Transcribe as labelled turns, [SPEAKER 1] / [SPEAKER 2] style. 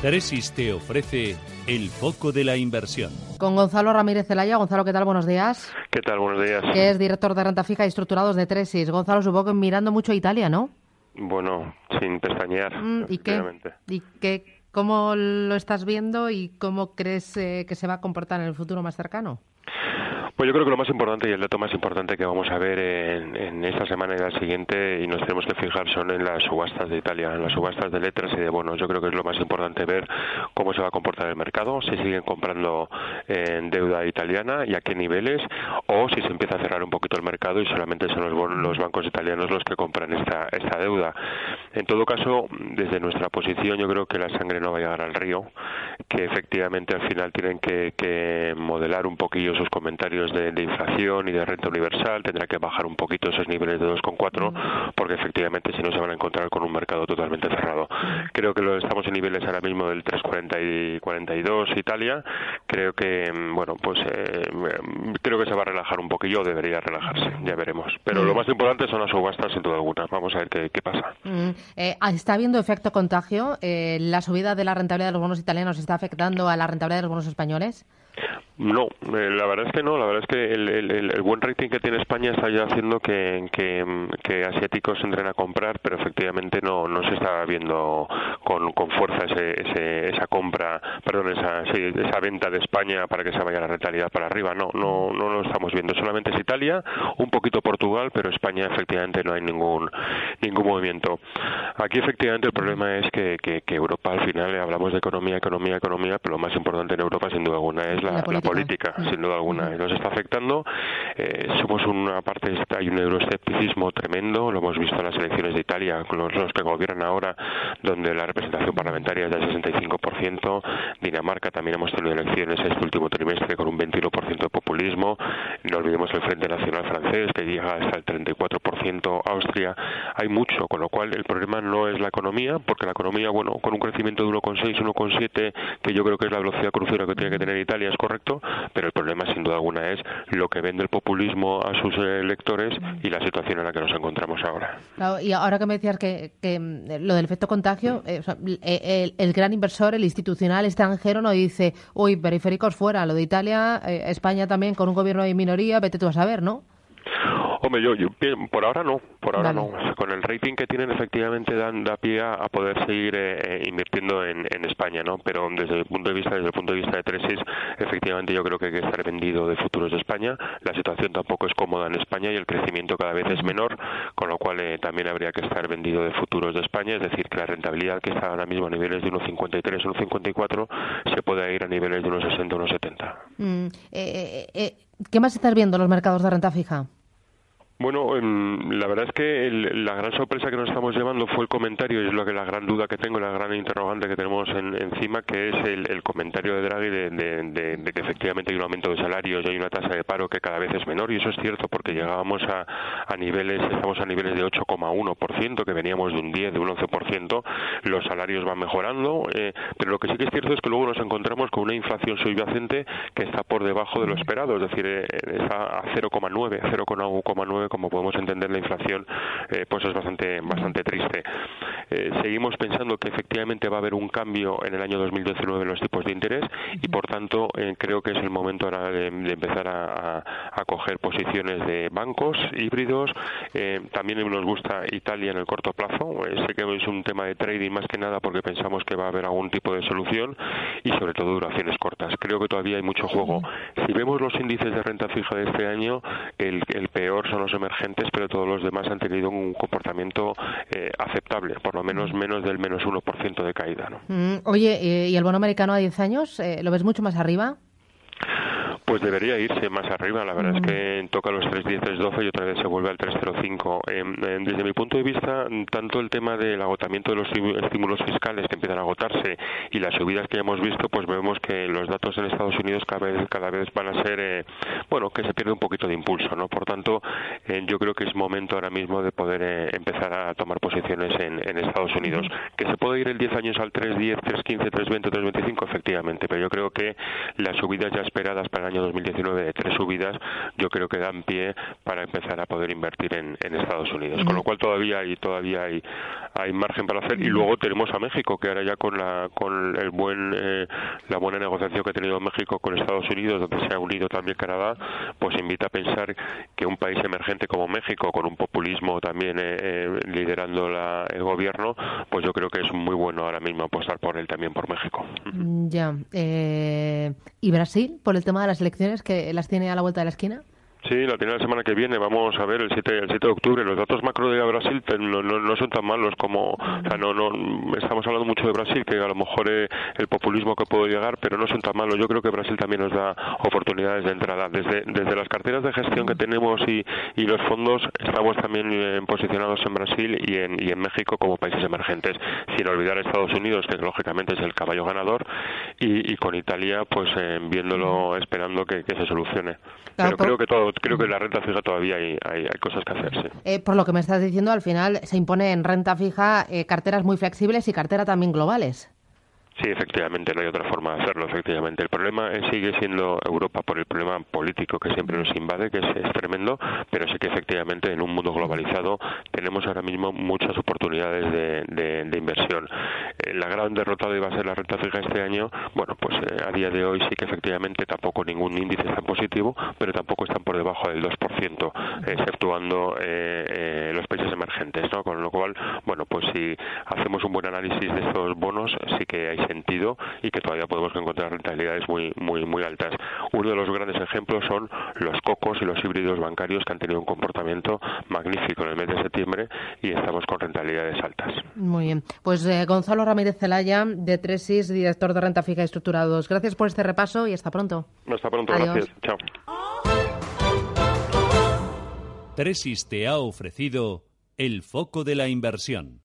[SPEAKER 1] Tresis te ofrece el foco de la inversión.
[SPEAKER 2] Con Gonzalo Ramírez Zelaya. Gonzalo, ¿qué tal? Buenos días.
[SPEAKER 3] ¿Qué tal? Buenos días.
[SPEAKER 2] Que es director de renta fija y estructurados de Tresis. Gonzalo, supongo que mirando mucho a Italia, ¿no?
[SPEAKER 3] Bueno, sin pestañear.
[SPEAKER 2] Mm, ¿Y qué? ¿Y qué? ¿Cómo lo estás viendo y cómo crees eh, que se va a comportar en el futuro más cercano?
[SPEAKER 3] Pues yo creo que lo más importante y el dato más importante que vamos a ver en, esta semana y la siguiente y nos tenemos que fijar son en las subastas de Italia, en las subastas de letras y de bonos. Yo creo que es lo más importante ver cómo se va a comportar el mercado, si siguen comprando en deuda italiana y a qué niveles, o si se empieza a cerrar un poquito el mercado y solamente son los, los bancos italianos los que compran esta, esta deuda. En todo caso, desde nuestra posición yo creo que la sangre no va a llegar al río, que efectivamente al final tienen que, que modelar un poquillo sus comentarios de, inflación y de renta universal, tendrá que bajar un poquito esos niveles de 2,4 mm. porque efectivamente si no se van a encontrar con un mercado totalmente cerrado. Creo que lo estamos en niveles ahora mismo del 3,40 y 42 Italia. Creo que mm, bueno, pues eh, creo que se va a relajar un poquillo, debería relajarse, ya veremos. Pero lo mm. más importante son las subastas sin duda alguna. Vamos a ver qué, pasa.
[SPEAKER 2] Eh, ¿Está habiendo efecto contagio? Eh, ¿La subida de la rentabilidad de los bonos italianos está afectando a la rentabilidad de los bonos españoles?
[SPEAKER 3] No, eh, la verdad es que no. La verdad es que el, buen rating que tiene España está ya haciendo que, que, asiáticos entren a comprar, pero efectivamente no, no se está viendo con, con fuerza ese, esa compra, perdón, esa, esa venta de España para que se vaya la rentabilidad para arriba. No, no, no lo estamos viendo. Solamente es Italia, un poquito Portugal, pero España efectivamente no hay ningún ningún movimiento. Aquí efectivamente el problema es que, que, Europa al final hablamos de economía, economía, economía, pero lo más importante en Europa sin duda alguna es la, política, sin duda alguna. Nos está afectando. Eh, somos una parte, hay un euroescepticismo tremendo, lo hemos visto en las elecciones de Italia, con los, que gobiernan ahora, donde la representación parlamentaria es del 65%. Dinamarca también hemos tenido elecciones este último trimestre con un 21% de populismo. No olvidemos el Frente Nacional francés, que llega hasta el 34%. Austria, hay mucho, con lo cual el problema no es la economía, porque la economía, bueno, con un crecimiento de 1,6, 1,7, que yo creo que es la velocidad crucero que tiene que tener Italia, es correcto, pero el problema sin duda alguna es lo que vende el populismo a sus electores y la situación en la que nos encontramos ahora.
[SPEAKER 2] y ahora que me decías que, mm, lo del efecto contagio, eh, eh, el, gran inversor, el institucional extranjero, no dice, uy, periféricos fuera, lo de Italia, eh, España también con un gobierno de minoría, vete tú a saber, ¿no?
[SPEAKER 3] Hombre, yo, por ahora no, por ahora no. Con el rating que tienen efectivamente dan da pie a poder seguir eh, eh, invirtiendo en, España, ¿no? Pero desde el punto de vista desde el punto de vista de Tresis, efectivamente yo creo que hay que estar vendido de futuros de España. La situación tampoco es cómoda en España y el crecimiento cada vez es menor, con lo cual eh, también habría que estar vendido de futuros de España, es decir, que la rentabilidad que está ahora mismo a niveles de 1,53, 1,54 se puede ir a niveles de 1,60, 1,70. Mm,
[SPEAKER 2] ¿Qué más estás viendo en los mercados de renta fija?
[SPEAKER 3] Bueno, em, la verdad es que la gran sorpresa que nos estamos llevando fue el comentario, y es lo que la gran duda que tengo, la gran interrogante que tenemos encima, que es el, comentario de Draghi de, que efectivamente hay un aumento de salarios y hay una tasa de paro que cada vez es menor, y eso es cierto porque llegábamos a, a niveles, estamos a niveles de 8,1%, que veníamos de un 10, de un 11%, los salarios van mejorando, eh, pero lo que sí que es cierto es que luego nos encontramos con una inflación subyacente que está por debajo de lo esperado, es decir, eh, está a 0,9, 0,9 como podemos entender la inflación eh, pues es bastante bastante triste eh, seguimos pensando que efectivamente va a haber un cambio en el año 2019 en los tipos de interés y por tanto eh, creo que es el momento ahora de, empezar a, coger posiciones de bancos híbridos. También nos gusta Italia en el corto plazo. Sé que es un tema de trading más que nada porque pensamos que va a haber algún tipo de solución y sobre todo duraciones cortas. Creo que todavía hay mucho juego. Si vemos los índices de renta fija de este año el, el peor son los emergentes, pero todos los demás han tenido un comportamiento eh, aceptable, por lo menos menos del menos 1% de caída. ¿no?
[SPEAKER 2] Mm, oye, eh, ¿y el bono americano a 10 años eh, lo ves mucho más arriba?
[SPEAKER 3] Pues debería irse más arriba. La verdad es que toca los 3.10, 3.12 y otra vez se vuelve al 3.05. Eh, desde mi punto de vista, tanto el tema del agotamiento de los estímulos fiscales que empiezan a agotarse y las subidas que ya hemos visto, pues vemos que los datos en Estados Unidos cada vez, cada vez van a ser, eh, bueno, que se pierde un poquito de impulso, ¿no? Por tanto, eh, yo creo que es momento ahora mismo de poder eh, empezar a tomar posiciones en, en, Estados Unidos. Que se puede ir el 10 años al 3.10, 3.15, 3.20, 3.25, efectivamente, pero yo creo que las subidas ya esperadas para el año año 2019 de tres subidas, yo creo que dan pie para empezar a poder invertir en, Estados Unidos. Con lo cual todavía hay todavía hay, hay margen para hacer. Y luego tenemos a México, que ahora ya con la con el buen eh, la buena negociación que ha tenido México con Estados Unidos, donde se ha unido también Canadá, pues invita a pensar que un país emergente como México, con un populismo también eh, eh, liderando el gobierno, pues yo creo que es muy bueno ahora mismo apostar por él también por México.
[SPEAKER 2] Ya. ¿Y Brasil, por el tema de las elecciones, que las tiene a la vuelta de la esquina?
[SPEAKER 3] Sí, la tiene la semana que viene. Vamos a ver el 7, el 7 de octubre. Los datos macro de Brasil no, no, son tan malos como. O sea, no, no, estamos hablando mucho de Brasil, que a lo mejor eh, el populismo que puede llegar, pero no son tan malos. Yo creo que Brasil también nos da oportunidades de entrada. Desde, desde las carteras de gestión que tenemos y, y los fondos, estamos también eh, posicionados en Brasil y en, y en México como países emergentes. Sin olvidar Estados Unidos, que lógicamente es el caballo ganador, y, y con Italia, pues eh, viéndolo, esperando que, que se solucione. Pero creo que todo creo que en la renta fija todavía hay, hay, cosas que hacer.
[SPEAKER 2] Eh, por lo que me estás diciendo, al final se impone en renta fija eh, carteras muy flexibles y carteras también globales.
[SPEAKER 3] Sí, efectivamente, no hay otra forma de hacerlo, efectivamente. El problema sigue siendo Europa por el problema político que siempre nos invade, que es, tremendo, pero sí que efectivamente en un mundo globalizado tenemos ahora mismo muchas oportunidades de, inversión. Eh, la gran derrota iba a ser la renta fija este año. Bueno, pues eh, a día de hoy sí que efectivamente tampoco ningún índice está positivo, pero tampoco están por debajo del 2%, exceptuando eh, los países emergentes, ¿no? Con lo cual, bueno, si hacemos un buen análisis de estos bonos, sí que hay sentido y que todavía podemos encontrar rentabilidades muy, muy, muy altas. Uno de los grandes ejemplos son los cocos y los híbridos bancarios que han tenido un comportamiento magnífico en el mes de septiembre y estamos con rentabilidades altas.
[SPEAKER 2] Muy bien. Pues eh, Gonzalo Ramírez Celaya, de Tresis, director de Renta Fija y Estructurados. Gracias por este repaso y hasta pronto.
[SPEAKER 3] Hasta pronto, gracias. Chao.
[SPEAKER 1] Tresis te ha ofrecido el foco de la inversión.